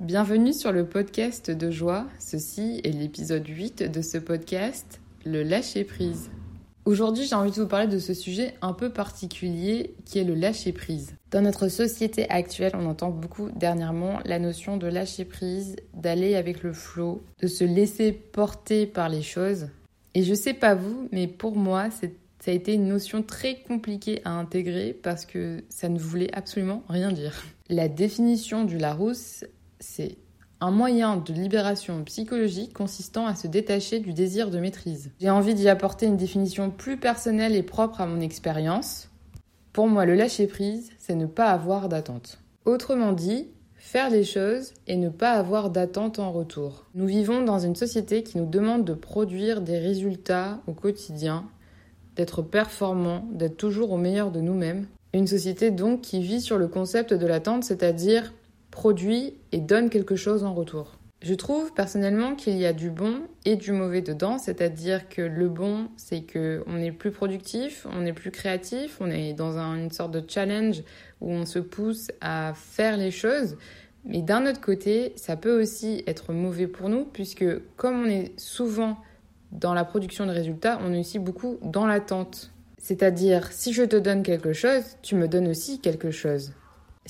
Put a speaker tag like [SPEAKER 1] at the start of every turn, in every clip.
[SPEAKER 1] Bienvenue sur le podcast de joie. Ceci est l'épisode 8 de ce podcast, le lâcher prise. Aujourd'hui, j'ai envie de vous parler de ce sujet un peu particulier qui est le lâcher prise. Dans notre société actuelle, on entend beaucoup dernièrement la notion de lâcher prise, d'aller avec le flot, de se laisser porter par les choses. Et je sais pas vous, mais pour moi, ça a été une notion très compliquée à intégrer parce que ça ne voulait absolument rien dire. La définition du Larousse c'est un moyen de libération psychologique consistant à se détacher du désir de maîtrise. J'ai envie d'y apporter une définition plus personnelle et propre à mon expérience. Pour moi, le lâcher-prise, c'est ne pas avoir d'attente. Autrement dit, faire les choses et ne pas avoir d'attente en retour. Nous vivons dans une société qui nous demande de produire des résultats au quotidien, d'être performants, d'être toujours au meilleur de nous-mêmes. Une société donc qui vit sur le concept de l'attente, c'est-à-dire produit et donne quelque chose en retour. Je trouve personnellement qu'il y a du bon et du mauvais dedans, c'est-à-dire que le bon, c'est que on est plus productif, on est plus créatif, on est dans une sorte de challenge où on se pousse à faire les choses. Mais d'un autre côté, ça peut aussi être mauvais pour nous, puisque comme on est souvent dans la production de résultats, on est aussi beaucoup dans l'attente. C'est-à-dire, si je te donne quelque chose, tu me donnes aussi quelque chose.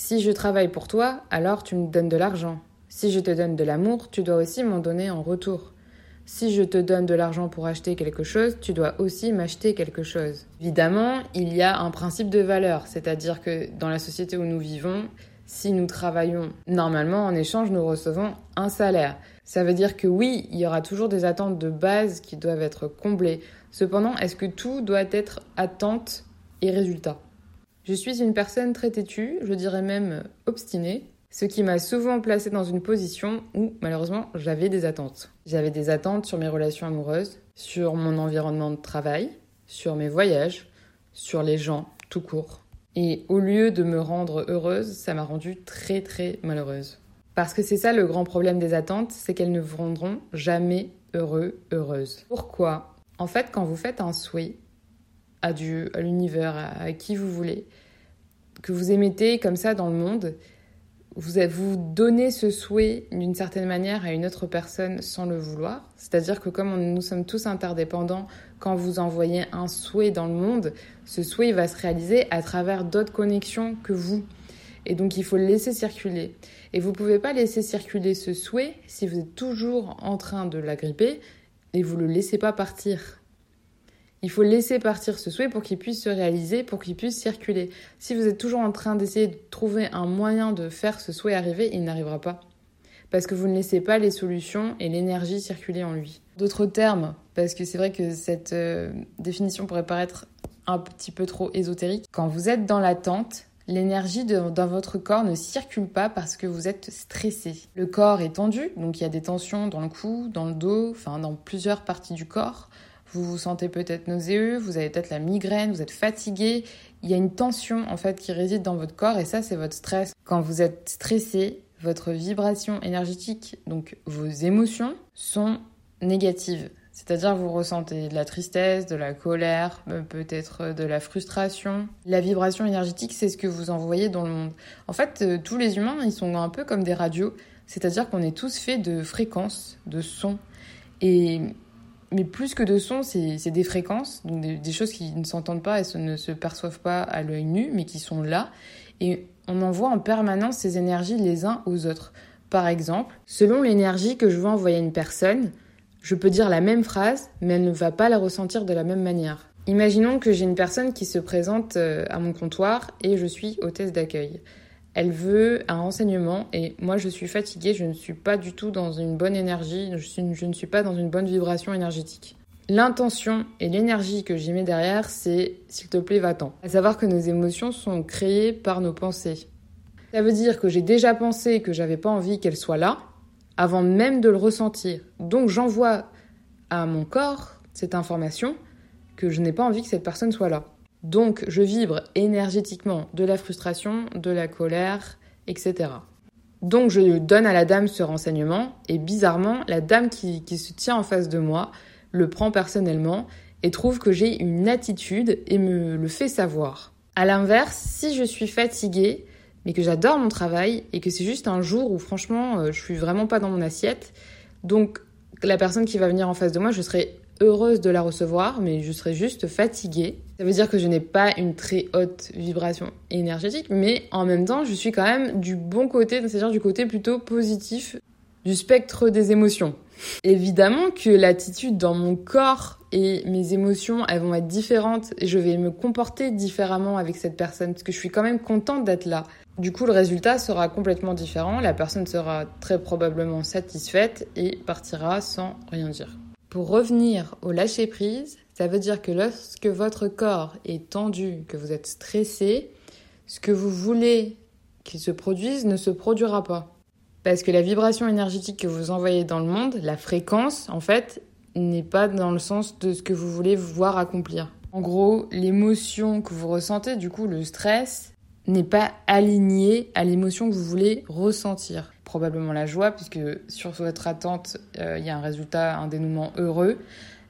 [SPEAKER 1] Si je travaille pour toi, alors tu me donnes de l'argent. Si je te donne de l'amour, tu dois aussi m'en donner en retour. Si je te donne de l'argent pour acheter quelque chose, tu dois aussi m'acheter quelque chose. Évidemment, il y a un principe de valeur, c'est-à-dire que dans la société où nous vivons, si nous travaillons normalement, en échange, nous recevons un salaire. Ça veut dire que oui, il y aura toujours des attentes de base qui doivent être comblées. Cependant, est-ce que tout doit être attente et résultat? Je suis une personne très têtue, je dirais même obstinée, ce qui m'a souvent placée dans une position où malheureusement j'avais des attentes. J'avais des attentes sur mes relations amoureuses, sur mon environnement de travail, sur mes voyages, sur les gens tout court. Et au lieu de me rendre heureuse, ça m'a rendue très très malheureuse. Parce que c'est ça le grand problème des attentes, c'est qu'elles ne vous rendront jamais heureux, heureuse. Pourquoi? En fait, quand vous faites un souhait, à Dieu, à l'univers, à, qui vous voulez, que vous émettez comme ça dans le monde, vous, vous donnez ce souhait d'une certaine manière à une autre personne sans le vouloir. C'est-à-dire que comme nous sommes tous interdépendants, quand vous envoyez un souhait dans le monde, ce souhait va se réaliser à travers d'autres connexions que vous. Et donc il faut le laisser circuler. Et vous ne pouvez pas laisser circuler ce souhait si vous êtes toujours en train de l'agripper et vous ne le laissez pas partir. Il faut laisser partir ce souhait pour qu'il puisse se réaliser, pour qu'il puisse circuler. Si vous êtes toujours en train d'essayer de trouver un moyen de faire ce souhait arriver, il n'arrivera pas. Parce que vous ne laissez pas les solutions et l'énergie circuler en lui. D'autres termes, parce que c'est vrai que cette euh, définition pourrait paraître un petit peu trop ésotérique. Quand vous êtes dans l'attente, l'énergie dans votre corps ne circule pas parce que vous êtes stressé. Le corps est tendu, donc il y a des tensions dans le cou, dans le dos, enfin dans plusieurs parties du corps vous vous sentez peut-être nauséeux, vous avez peut-être la migraine, vous êtes fatigué. Il y a une tension en fait qui réside dans votre corps et ça c'est votre stress. Quand vous êtes stressé, votre vibration énergétique, donc vos émotions, sont négatives. C'est-à-dire vous ressentez de la tristesse, de la colère, euh, peut-être de la frustration. La vibration énergétique, c'est ce que vous envoyez dans le monde. En fait, euh, tous les humains, ils sont un peu comme des radios, c'est-à-dire qu'on est tous faits de fréquences, de sons. Et mais plus que de sons, c'est des fréquences, donc des, choses qui ne s'entendent pas et ne se perçoivent pas à l'œil nu, mais qui sont là. Et on envoie en permanence ces énergies les uns aux autres. Par exemple, selon l'énergie que je veux envoyer à une personne, je peux dire la même phrase, mais elle ne va pas la ressentir de la même manière. Imaginons que j'ai une personne qui se présente euh, à mon comptoir et je suis hôtesse d'accueil. Elle veut un renseignement et moi je suis fatiguée, je ne suis pas du tout dans une bonne énergie, je, ne suis pas dans une bonne vibration énergétique. L'intention et l'énergie que j'y mets derrière, c'est s'il te plaît, va-t'en. À savoir que nos émotions sont créées par nos pensées. Ça veut dire que j'ai déjà pensé que j'avais pas envie qu'elle soit là avant même de le ressentir. Donc j'envoie à mon corps cette information que je n'ai pas envie que cette personne soit là. Donc je vibre énergétiquement de la frustration, de la colère, etc. Donc je donne à la dame ce renseignement et bizarrement, la dame qui, se tient en face de moi le prend personnellement et trouve que j'ai une attitude et me le fait savoir. À l'inverse, si je suis fatiguée, mais que j'adore mon travail et que c'est juste un jour où franchement euh, je suis vraiment pas dans mon assiette. Donc la personne qui va venir en face de moi, je serai heureuse de la recevoir, mais je serai juste fatiguée. Ça veut dire que je n'ai pas une très haute vibration énergétique, mais en même temps, je suis quand même du bon côté, c'est-à-dire du côté plutôt positif du spectre des émotions. Évidemment que l'attitude dans mon corps et mes émotions, elles vont être différentes et je vais me comporter différemment avec cette personne parce que je suis quand même contente d'être là. Du coup, le résultat sera complètement différent. La personne sera très probablement satisfaite et partira sans rien dire. Pour revenir au lâcher prise, ça veut dire que lorsque votre corps est tendu, que vous êtes stressé, ce que vous voulez qu'il se produise ne se produira pas. Parce que la vibration énergétique que vous envoyez dans le monde, la fréquence, en fait, n'est pas dans le sens de ce que vous voulez voir accomplir. En gros, l'émotion que vous ressentez, du coup, le stress, n'est pas aligné à l'émotion que vous voulez ressentir probablement la joie, puisque sur votre attente, euh, il y a un résultat, un dénouement heureux.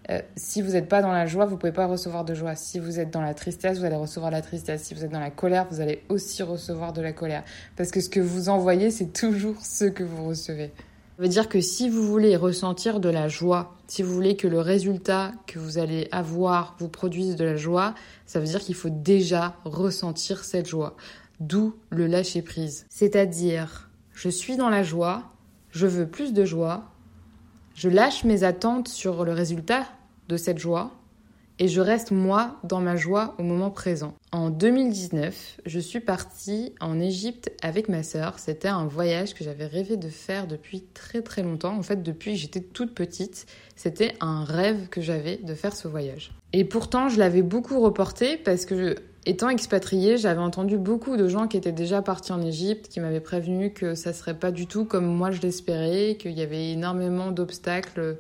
[SPEAKER 1] Euh, si vous n'êtes pas dans la joie, vous ne pouvez pas recevoir de joie. Si vous êtes dans la tristesse, vous allez recevoir la tristesse. Si vous êtes dans la colère, vous allez aussi recevoir de la colère. Parce que ce que vous envoyez, c'est toujours ce que vous recevez. Ça veut dire que si vous voulez ressentir de la joie, si vous voulez que le résultat que vous allez avoir vous produise de la joie, ça veut dire qu'il faut déjà ressentir cette joie. D'où le lâcher prise. C'est-à-dire je suis dans la joie, je veux plus de joie, je lâche mes attentes sur le résultat de cette joie et je reste moi dans ma joie au moment présent. En 2019, je suis partie en Égypte avec ma sœur. C'était un voyage que j'avais rêvé de faire depuis très très longtemps. En fait, depuis que j'étais toute petite, c'était un rêve que j'avais de faire ce voyage. Et pourtant, je l'avais beaucoup reporté parce que Étant expatriée, j'avais entendu beaucoup de gens qui étaient déjà partis en Égypte, qui m'avaient prévenu que ça serait pas du tout comme moi je l'espérais, qu'il y avait énormément d'obstacles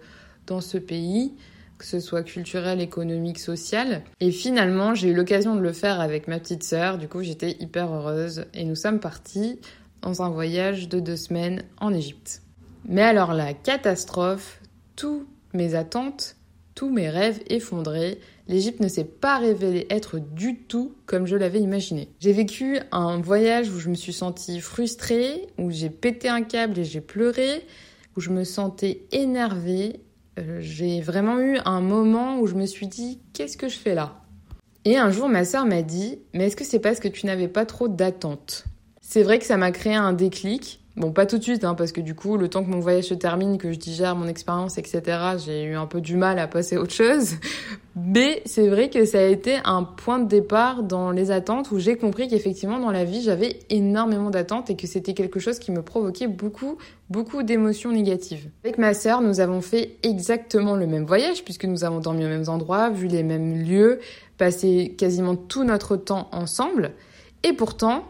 [SPEAKER 1] dans ce pays, que ce soit culturel, économique, social. Et finalement, j'ai eu l'occasion de le faire avec ma petite sœur, du coup j'étais hyper heureuse et nous sommes partis dans un voyage de deux semaines en Égypte. Mais alors la catastrophe, tous mes attentes, tous mes rêves effondrés, l'Égypte ne s'est pas révélée être du tout comme je l'avais imaginé. J'ai vécu un voyage où je me suis sentie frustrée, où j'ai pété un câble et j'ai pleuré, où je me sentais énervée. Euh, j'ai vraiment eu un moment où je me suis dit qu'est-ce que je fais là? Et un jour ma sœur m'a dit mais est-ce que c'est parce que tu n'avais pas trop d'attentes? C'est vrai que ça m'a créé un déclic Bon, pas tout de suite, hein, parce que du coup, le temps que mon voyage se termine, que je digère mon expérience, etc., j'ai eu un peu du mal à passer à autre chose. Mais c'est vrai que ça a été un point de départ dans les attentes où j'ai compris qu'effectivement, dans la vie, j'avais énormément d'attentes et que c'était quelque chose qui me provoquait beaucoup, beaucoup d'émotions négatives. Avec ma sœur, nous avons fait exactement le même voyage, puisque nous avons dormi aux mêmes endroits, vu les mêmes lieux, passé quasiment tout notre temps ensemble. Et pourtant,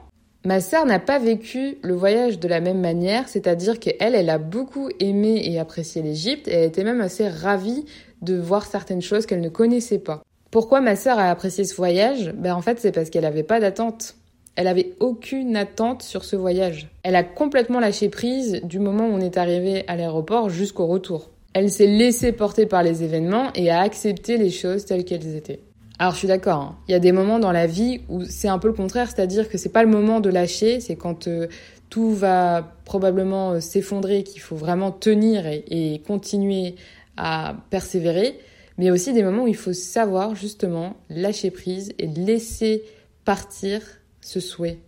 [SPEAKER 1] Ma sœur n'a pas vécu le voyage de la même manière, c'est-à-dire qu'elle, elle a beaucoup aimé et apprécié l'Égypte et elle était même assez ravie de voir certaines choses qu'elle ne connaissait pas. Pourquoi ma sœur a apprécié ce voyage? Ben en fait, c'est parce qu'elle n'avait pas d'attente. Elle avait aucune attente sur ce voyage. Elle a complètement lâché prise du moment où on est arrivé à l'aéroport jusqu'au retour. Elle s'est laissée porter par les événements et a accepté les choses telles qu'elles étaient. Alors je suis d'accord, hein. il y a des moments dans la vie où c'est un peu le contraire, c'est-à-dire que c'est pas le moment de lâcher, c'est quand euh, tout va probablement euh, s'effondrer qu'il faut vraiment tenir et, continuer à persévérer, mais aussi des moments où il faut savoir justement lâcher prise et laisser partir ce souhait,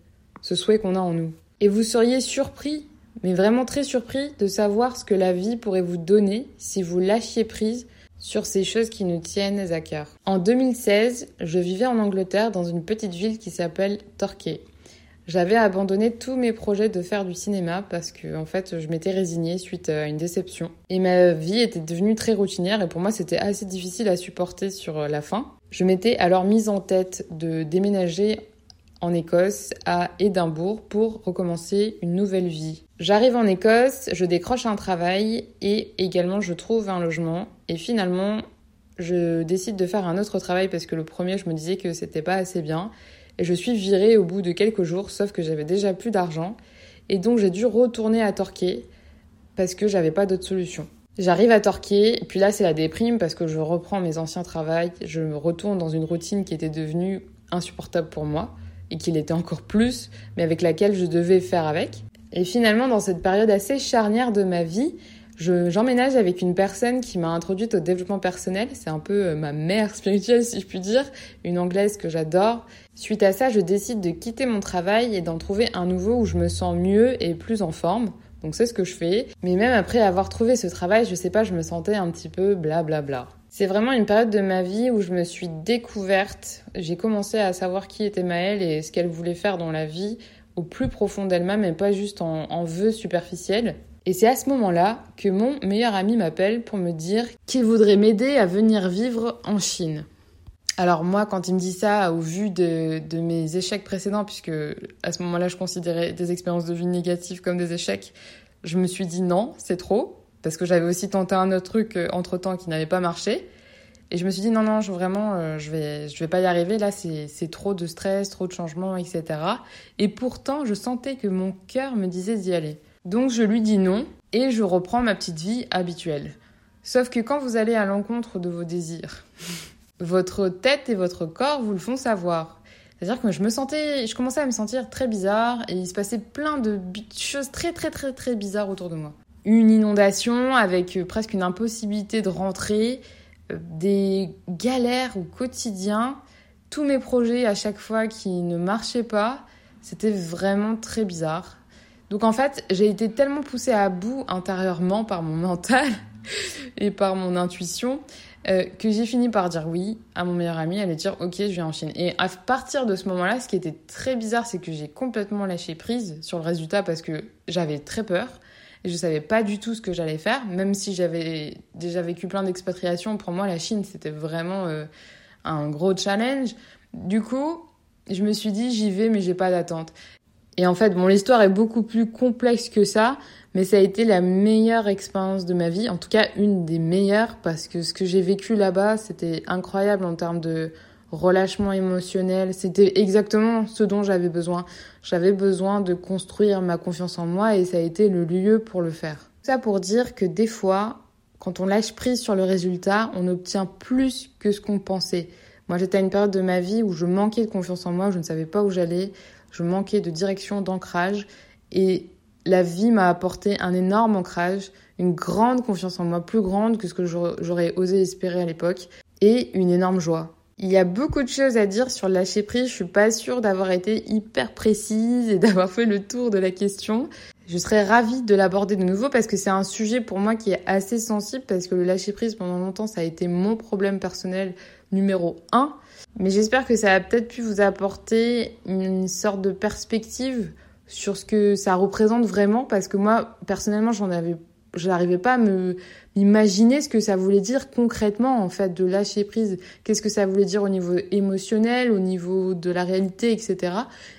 [SPEAKER 1] ce souhait qu'on a en nous. Et vous seriez surpris, mais vraiment très surpris de savoir ce que la vie pourrait vous donner si vous lâchiez prise sur ces choses qui nous tiennent à cœur. En 2016, je vivais en Angleterre dans une petite ville qui s'appelle Torquay. J'avais abandonné tous mes projets de faire du cinéma parce que en fait je m'étais résignée suite à une déception et ma vie était devenue très routinière et pour moi c'était assez difficile à supporter sur la fin. Je m'étais alors mise en tête de déménager en Écosse, à Édimbourg, pour recommencer une nouvelle vie. J'arrive en Écosse, je décroche un travail et également je trouve un logement. Et finalement, je décide de faire un autre travail parce que le premier, je me disais que c'était pas assez bien. Et je suis virée au bout de quelques jours, sauf que j'avais déjà plus d'argent. Et donc j'ai dû retourner à Torquay parce que j'avais pas d'autre solution. J'arrive à Torquay, et puis là c'est la déprime parce que je reprends mes anciens travails, je me retourne dans une routine qui était devenue insupportable pour moi et qu'il était encore plus, mais avec laquelle je devais faire avec. Et finalement, dans cette période assez charnière de ma vie, j'emménage avec une personne qui m'a introduite au développement personnel. C'est un peu euh, ma mère spirituelle, si je puis dire, une anglaise que j'adore. Suite à ça, je décide de quitter mon travail et d'en trouver un nouveau où je me sens mieux et plus en forme. Donc c'est ce que je fais. Mais même après avoir trouvé ce travail, je sais pas, je me sentais un petit peu blablabla. Bla bla. C'est vraiment une période de ma vie où je me suis découverte. J'ai commencé à savoir qui était Maëlle et ce qu'elle voulait faire dans la vie au plus profond d'elle-même et pas juste en, vœux superficiels. Et c'est à ce moment-là que mon meilleur ami m'appelle pour me dire qu'il voudrait m'aider à venir vivre en Chine. Alors moi, quand il me dit ça, au vu de mes échecs précédents, puisque à ce moment-là, je considérais des expériences de vie négatives comme des échecs, je me suis dit non, c'est trop, parce que j'avais aussi tenté un autre truc euh, entre-temps qui n'avait pas marché. Et je me suis dit non, non, vraiment, euh, je vais, je vais pas y arriver. Là, c'est trop de stress, trop de changements, etc. Et pourtant, je sentais que mon cœur me disait d'y aller. Donc je lui dis non et je reprends ma petite vie habituelle. Sauf que quand vous allez à l'encontre de vos désirs, votre tête et votre corps vous le font savoir. C'est-à-dire que je me sentais, je commençais à me sentir très bizarre et il se passait plein de choses très très très très bizarres autour de moi. Une inondation avec euh, presque une impossibilité de rentrer, euh, des galères au quotidien, tous mes projets à chaque fois qui ne marchaient pas, c'était vraiment très bizarre. Donc en fait, j'ai été tellement poussée à bout intérieurement par mon mental et par mon intuition euh, que j'ai fini par dire oui à mon meilleur ami, aller dire ok, je viens en Chine. Et à partir de ce moment-là, ce qui était très bizarre, c'est que j'ai complètement lâché prise sur le résultat parce que j'avais très peur et je savais pas du tout ce que j'allais faire, même si j'avais déjà vécu plein d'expatriations. Pour moi, la Chine, c'était vraiment euh, un gros challenge. Du coup, je me suis dit j'y vais, mais j'ai pas d'attente. Et en fait, bon, l'histoire est beaucoup plus complexe que ça, mais ça a été la meilleure expérience de ma vie, en tout cas une des meilleures, parce que ce que j'ai vécu là-bas, c'était incroyable en termes de relâchement émotionnel. C'était exactement ce dont j'avais besoin. J'avais besoin de construire ma confiance en moi et ça a été le lieu pour le faire. Ça pour dire que des fois, quand on lâche prise sur le résultat, on obtient plus que ce qu'on pensait. Moi, j'étais à une période de ma vie où je manquais de confiance en moi, je ne savais pas où j'allais je manquais de direction, d'ancrage. Et la vie m'a apporté un énorme ancrage, une grande confiance en moi, plus grande que ce que j'aurais osé espérer à l'époque, et une énorme joie. Il y a beaucoup de choses à dire sur le lâcher prise. Je suis pas sûre d'avoir été hyper précise et d'avoir fait le tour de la question. Je serais ravie de l'aborder de nouveau parce que c'est un sujet pour moi qui est assez sensible parce que le lâcher prise pendant longtemps ça a été mon problème personnel numéro un. Mais j'espère que ça a peut-être pu vous apporter une sorte de perspective sur ce que ça représente vraiment parce que moi personnellement j'en avais je n'arrivais pas à me imaginer ce que ça voulait dire concrètement en fait de lâcher prise qu'est-ce que ça voulait dire au niveau émotionnel au niveau de la réalité etc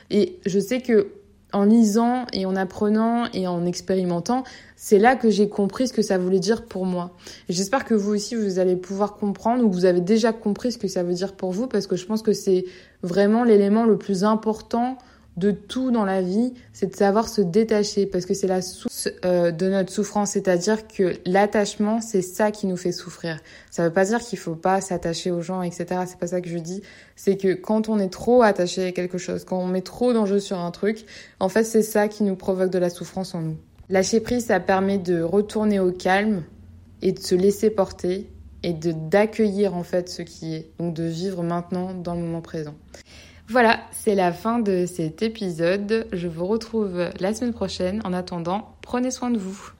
[SPEAKER 1] et je sais que en lisant et en apprenant et en expérimentant, c'est là que j'ai compris ce que ça voulait dire pour moi. J'espère que vous aussi, vous allez pouvoir comprendre ou vous avez déjà compris ce que ça veut dire pour vous parce que je pense que c'est vraiment l'élément le plus important de tout dans la vie, c'est de savoir se détacher parce que c'est la source euh, de notre souffrance, c'est-à-dire que l'attachement, c'est ça qui nous fait souffrir. Ça veut pas dire qu'il faut pas s'attacher aux gens, etc. C'est pas ça que je dis. C'est que quand on est trop attaché à quelque chose, quand on met trop d'enjeux sur un truc, en fait, c'est ça qui nous provoque de la souffrance en nous. Lâcher prise, ça permet de retourner au calme et de se laisser porter et de d'accueillir en fait ce qui est, donc de vivre maintenant dans le moment présent. Voilà, c'est la fin de cet épisode. Je vous retrouve la semaine prochaine. En attendant, prenez soin de vous.